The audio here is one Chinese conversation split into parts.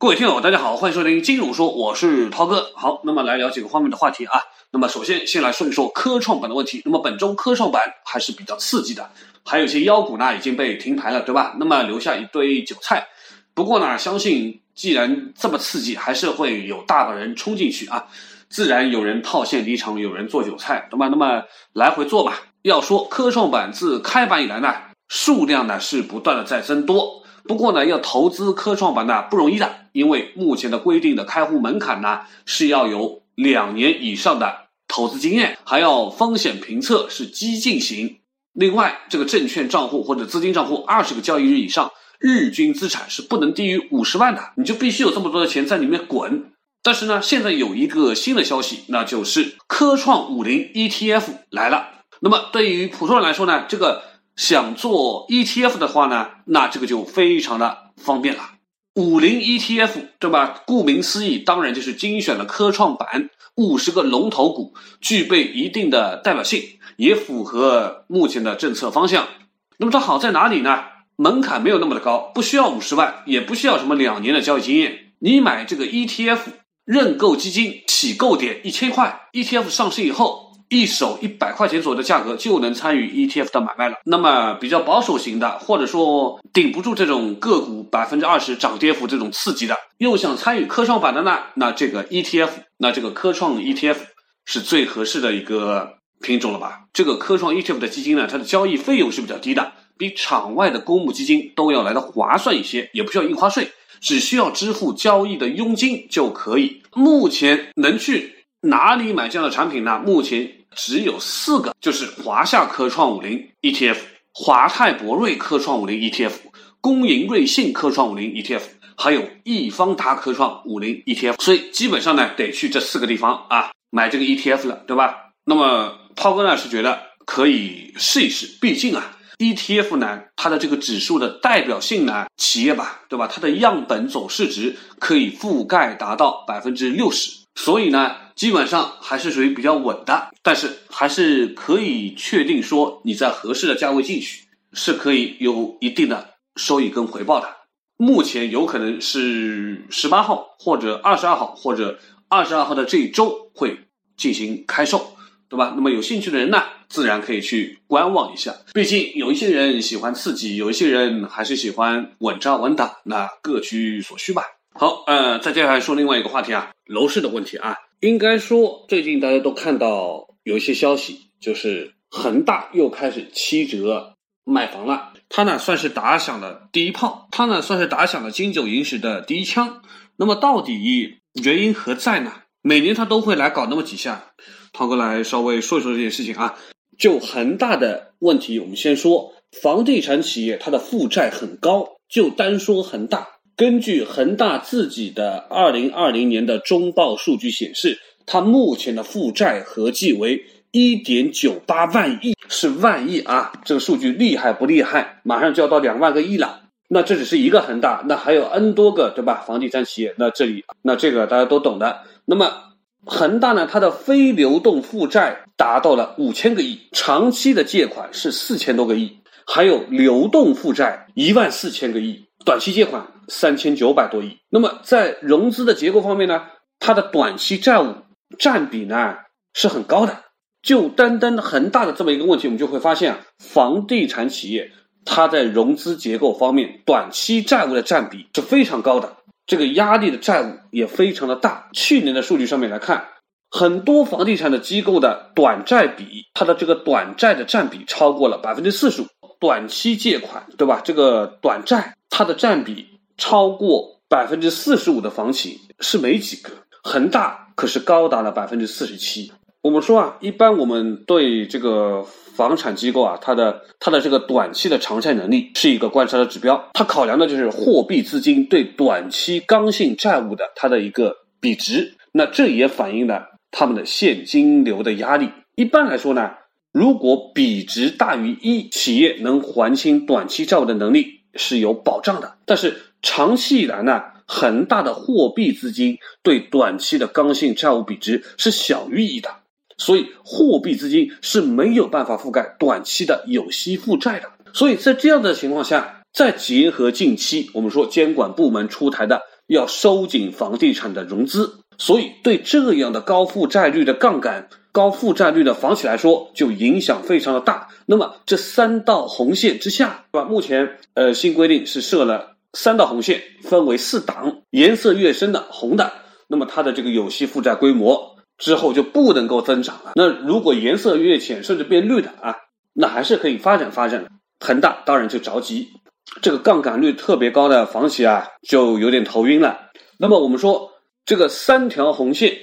各位听友，大家好，欢迎收听金融说，我是涛哥。好，那么来聊几个方面的话题啊。那么首先先来说一说科创板的问题。那么本周科创板还是比较刺激的，还有一些妖股呢已经被停牌了，对吧？那么留下一堆韭菜。不过呢，相信既然这么刺激，还是会有大把人冲进去啊。自然有人套现离场，有人做韭菜，对吧？那么来回做吧。要说科创板自开板以来呢，数量呢是不断的在增多。不过呢，要投资科创板呢不容易的，因为目前的规定的开户门槛呢是要有两年以上的投资经验，还要风险评测是激进型。另外，这个证券账户或者资金账户二十个交易日以上，日均资产是不能低于五十万的，你就必须有这么多的钱在里面滚。但是呢，现在有一个新的消息，那就是科创五零 ETF 来了。那么对于普通人来说呢，这个。想做 ETF 的话呢，那这个就非常的方便了。五零 ETF 对吧？顾名思义，当然就是精选了科创板五十个龙头股，具备一定的代表性，也符合目前的政策方向。那么它好在哪里呢？门槛没有那么的高，不需要五十万，也不需要什么两年的交易经验。你买这个 ETF 认购基金起购点一千块，ETF 上市以后。一手一百块钱左右的价格就能参与 ETF 的买卖了。那么比较保守型的，或者说顶不住这种个股百分之二十涨跌幅这种刺激的，又想参与科创板的呢，那这个 ETF，那这个科创 ETF 是最合适的一个品种了吧？这个科创 ETF 的基金呢，它的交易费用是比较低的，比场外的公募基金都要来的划算一些，也不需要印花税，只需要支付交易的佣金就可以。目前能去哪里买这样的产品呢？目前。只有四个，就是华夏科创五零 ETF、华泰博瑞科创五零 ETF、工银瑞信科创五零 ETF，还有易方达科创五零 ETF。所以基本上呢，得去这四个地方啊买这个 ETF 了，对吧？那么涛哥呢是觉得可以试一试，毕竟啊，ETF 呢它的这个指数的代表性呢，企业吧，对吧？它的样本总市值可以覆盖达到百分之六十，所以呢。基本上还是属于比较稳的，但是还是可以确定说你在合适的价位进去是可以有一定的收益跟回报的。目前有可能是十八号或者二十二号或者二十二号的这一周会进行开售，对吧？那么有兴趣的人呢，自然可以去观望一下。毕竟有一些人喜欢刺激，有一些人还是喜欢稳扎稳打，那各取所需吧。好，呃，再接下来说另外一个话题啊，楼市的问题啊。应该说，最近大家都看到有一些消息，就是恒大又开始七折卖房了。他呢算是打响了第一炮，他呢算是打响了金九银十的第一枪。那么到底原因何在呢？每年他都会来搞那么几下。涛哥来稍微说一说这件事情啊。就恒大的问题，我们先说房地产企业，它的负债很高。就单说恒大。根据恒大自己的二零二零年的中报数据显示，它目前的负债合计为一点九八万亿，是万亿啊！这个数据厉害不厉害？马上就要到两万个亿了。那这只是一个恒大，那还有 N 多个，对吧？房地产企业，那这里，那这个大家都懂的。那么恒大呢，它的非流动负债达到了五千个亿，长期的借款是四千多个亿，还有流动负债一万四千个亿。短期借款三千九百多亿，那么在融资的结构方面呢，它的短期债务占比呢是很高的。就单单恒大的这么一个问题，我们就会发现啊，房地产企业它在融资结构方面，短期债务的占比是非常高的，这个压力的债务也非常的大。去年的数据上面来看，很多房地产的机构的短债比，它的这个短债的占比超过了百分之四十五。短期借款，对吧？这个短债它的占比超过百分之四十五的房企是没几个，恒大可是高达了百分之四十七。我们说啊，一般我们对这个房产机构啊，它的它的这个短期的偿债能力是一个观察的指标，它考量的就是货币资金对短期刚性债务的它的一个比值。那这也反映了他们的现金流的压力。一般来说呢。如果比值大于一，企业能还清短期债务的能力是有保障的。但是长期以来呢，恒大的货币资金对短期的刚性债务比值是小于一的，所以货币资金是没有办法覆盖短期的有息负债的。所以在这样的情况下，再结合近期我们说监管部门出台的要收紧房地产的融资，所以对这样的高负债率的杠杆、高负债率的房企来说，就影响非常的大。那么这三道红线之下，对吧？目前呃新规定是设了三道红线，分为四档，颜色越深的红的，那么它的这个有息负债规模之后就不能够增长了。那如果颜色越浅，甚至变绿的啊，那还是可以发展发展。恒大当然就着急。这个杠杆率特别高的房企啊，就有点头晕了。那么我们说，这个三条红线，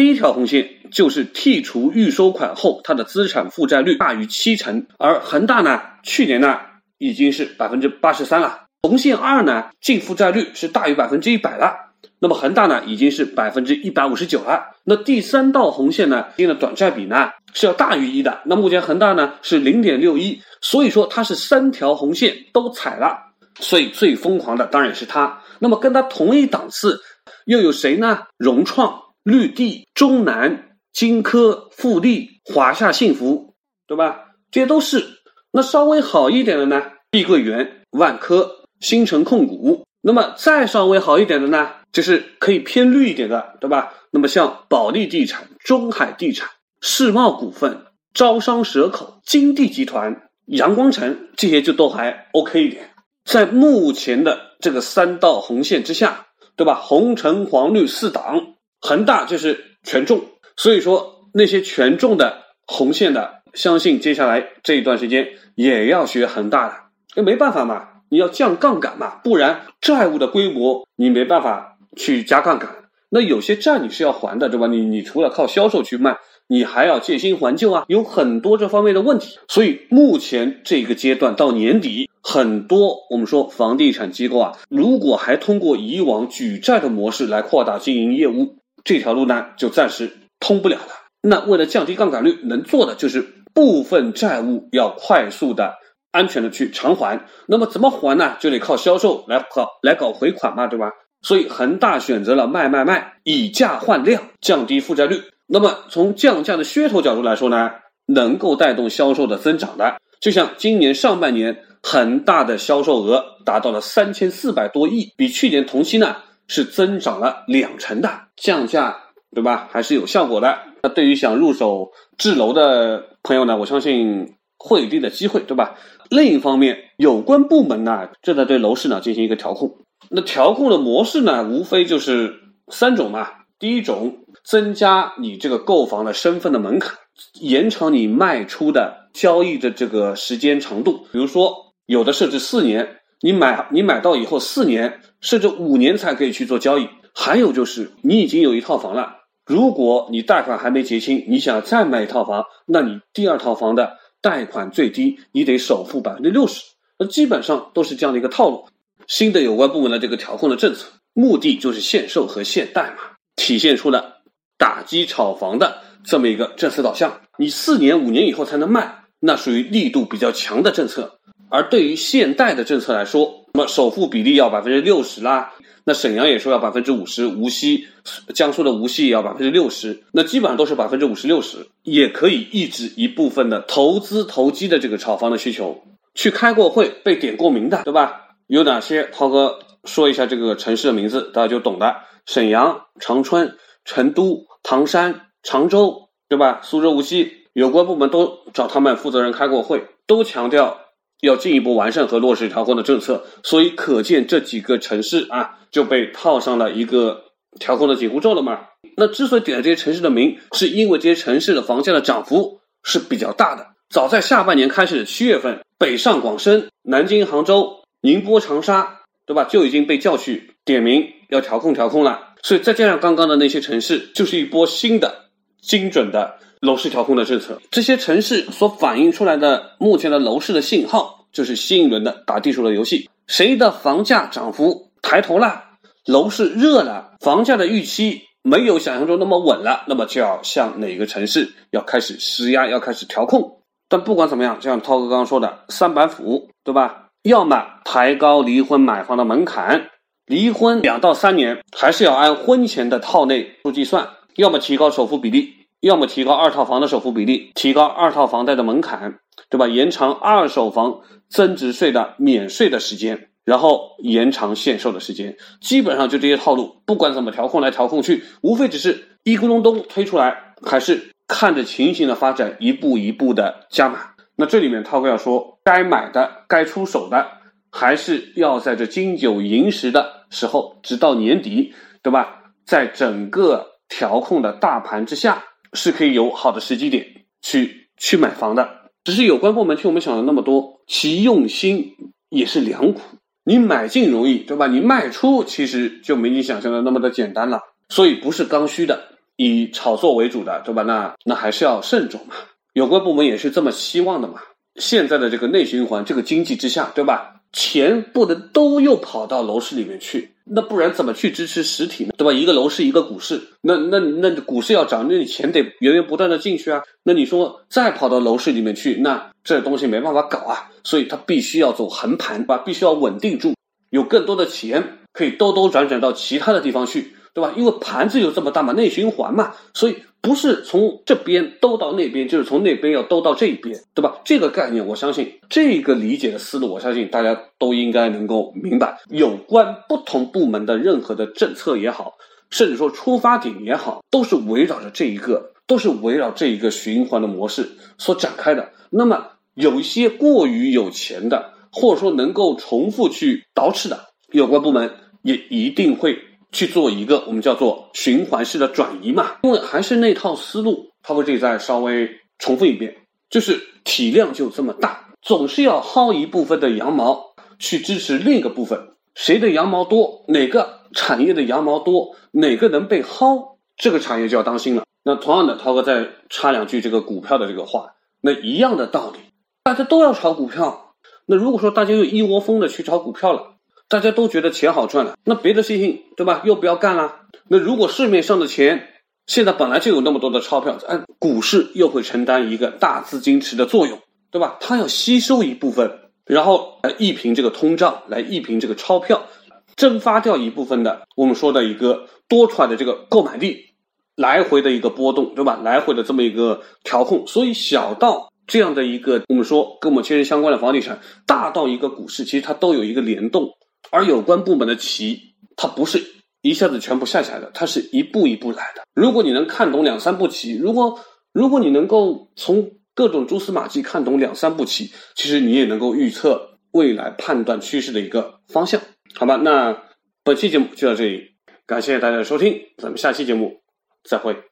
第一条红线就是剔除预收款后，它的资产负债率大于七成。而恒大呢，去年呢已经是百分之八十三了。红线二呢，净负债率是大于百分之一百了。那么恒大呢，已经是百分之一百五十九了。那第三道红线呢，定的短债比呢是要大于一的。那目前恒大呢是零点六一，所以说它是三条红线都踩了，所以最疯狂的当然是它。那么跟它同一档次又有谁呢？融创、绿地、中南、金科、富力、华夏幸福，对吧？这些都是。那稍微好一点的呢，碧桂园、万科、新城控股。那么再稍微好一点的呢？就是可以偏绿一点的，对吧？那么像保利地产、中海地产、世茂股份、招商蛇口、金地集团、阳光城这些就都还 OK 一点。在目前的这个三道红线之下，对吧？红橙黄绿四档，恒大就是权重。所以说那些权重的红线的，相信接下来这一段时间也要学恒大的，那没办法嘛，你要降杠杆嘛，不然债务的规模你没办法。去加杠杆，那有些债你是要还的，对吧？你你除了靠销售去卖，你还要借新还旧啊，有很多这方面的问题。所以目前这个阶段到年底，很多我们说房地产机构啊，如果还通过以往举债的模式来扩大经营业务，这条路呢就暂时通不了了。那为了降低杠杆率，能做的就是部分债务要快速的、安全的去偿还。那么怎么还呢？就得靠销售来搞来搞回款嘛，对吧？所以恒大选择了卖卖卖，以价换量，降低负债率。那么从降价的噱头角度来说呢，能够带动销售的增长的。就像今年上半年，恒大的销售额达到了三千四百多亿，比去年同期呢是增长了两成的。降价对吧？还是有效果的。那对于想入手置楼的朋友呢，我相信会有一定的机会，对吧？另一方面，有关部门呢正在对楼市呢进行一个调控。那调控的模式呢，无非就是三种嘛。第一种，增加你这个购房的身份的门槛，延长你卖出的交易的这个时间长度。比如说，有的设置四年，你买你买到以后四年，甚至五年才可以去做交易。还有就是，你已经有一套房了，如果你贷款还没结清，你想再买一套房，那你第二套房的贷款最低你得首付百分之六十。那基本上都是这样的一个套路。新的有关部门的这个调控的政策，目的就是限售和限贷嘛，体现出了打击炒房的这么一个政策导向。你四年、五年以后才能卖，那属于力度比较强的政策。而对于现代的政策来说，那么首付比例要百分之六十啦，那沈阳也说要百分之五十，无锡、江苏的无锡也要百分之六十，那基本上都是百分之五十六十，也可以抑制一部分的投资投机的这个炒房的需求。去开过会、被点过名的，对吧？有哪些？涛哥说一下这个城市的名字，大家就懂的。沈阳、长春、成都、唐山、常州，对吧？苏州、无锡，有关部门都找他们负责人开过会，都强调要进一步完善和落实调控的政策。所以可见这几个城市啊，就被套上了一个调控的紧箍咒了嘛。那之所以点这些城市的名，是因为这些城市的房价的涨幅是比较大的。早在下半年开始的七月份，北上广深、南京、杭州。宁波、长沙，对吧？就已经被叫去点名要调控调控了。所以再加上刚刚的那些城市，就是一波新的精准的楼市调控的政策。这些城市所反映出来的目前的楼市的信号，就是新一轮的打地鼠的游戏。谁的房价涨幅抬头了，楼市热了，房价的预期没有想象中那么稳了，那么就要向哪个城市要开始施压，要开始调控。但不管怎么样，就像涛哥刚刚说的，三板斧，对吧？要么抬高离婚买房的门槛，离婚两到三年还是要按婚前的套内数计算；要么提高首付比例，要么提高二套房的首付比例，提高二套房贷的门槛，对吧？延长二手房增值税的免税的时间。然后延长限售的时间，基本上就这些套路，不管怎么调控来调控去，无非只是一咕隆咚推出来，还是看着情形的发展，一步一步的加码。那这里面涛哥要说，该买的、该出手的，还是要在这金九银十的时候，直到年底，对吧？在整个调控的大盘之下，是可以有好的时机点去去买房的。只是有关部门替我们想了那么多，其用心也是良苦。你买进容易，对吧？你卖出其实就没你想象的那么的简单了。所以不是刚需的，以炒作为主的，对吧？那那还是要慎重嘛。有关部门也是这么希望的嘛。现在的这个内循环，这个经济之下，对吧？钱不能都又跑到楼市里面去，那不然怎么去支持实体呢？对吧？一个楼市一个股市，那那那股市要涨，那你钱得源源不断的进去啊。那你说再跑到楼市里面去，那这东西没办法搞啊。所以它必须要走横盘，吧？必须要稳定住，有更多的钱可以兜兜转转到其他的地方去。对吧？因为盘子有这么大嘛，内循环嘛，所以不是从这边兜到那边，就是从那边要兜到这边，对吧？这个概念，我相信这个理解的思路，我相信大家都应该能够明白。有关不同部门的任何的政策也好，甚至说出发点也好，都是围绕着这一个，都是围绕这一个循环的模式所展开的。那么有一些过于有钱的，或者说能够重复去捯饬的有关部门，也一定会。去做一个我们叫做循环式的转移嘛，因为还是那套思路，他会这里再稍微重复一遍，就是体量就这么大，总是要薅一部分的羊毛去支持另一个部分，谁的羊毛多，哪个产业的羊毛多，哪个能被薅，这个产业就要当心了。那同样的，涛哥再插两句这个股票的这个话，那一样的道理，大家都要炒股票，那如果说大家又一窝蜂的去炒股票了。大家都觉得钱好赚了，那别的事情对吧？又不要干了。那如果市面上的钱现在本来就有那么多的钞票，哎，股市又会承担一个大资金池的作用，对吧？它要吸收一部分，然后来熨平这个通胀，来熨平这个钞票，蒸发掉一部分的我们说的一个多出来的这个购买力，来回的一个波动，对吧？来回的这么一个调控。所以小到这样的一个我们说跟我们切身相关的房地产，大到一个股市，其实它都有一个联动。而有关部门的棋，它不是一下子全部下下来的，它是一步一步来的。如果你能看懂两三步棋，如果如果你能够从各种蛛丝马迹看懂两三步棋，其实你也能够预测未来判断趋势的一个方向，好吧？那本期节目就到这里，感谢大家的收听，咱们下期节目再会。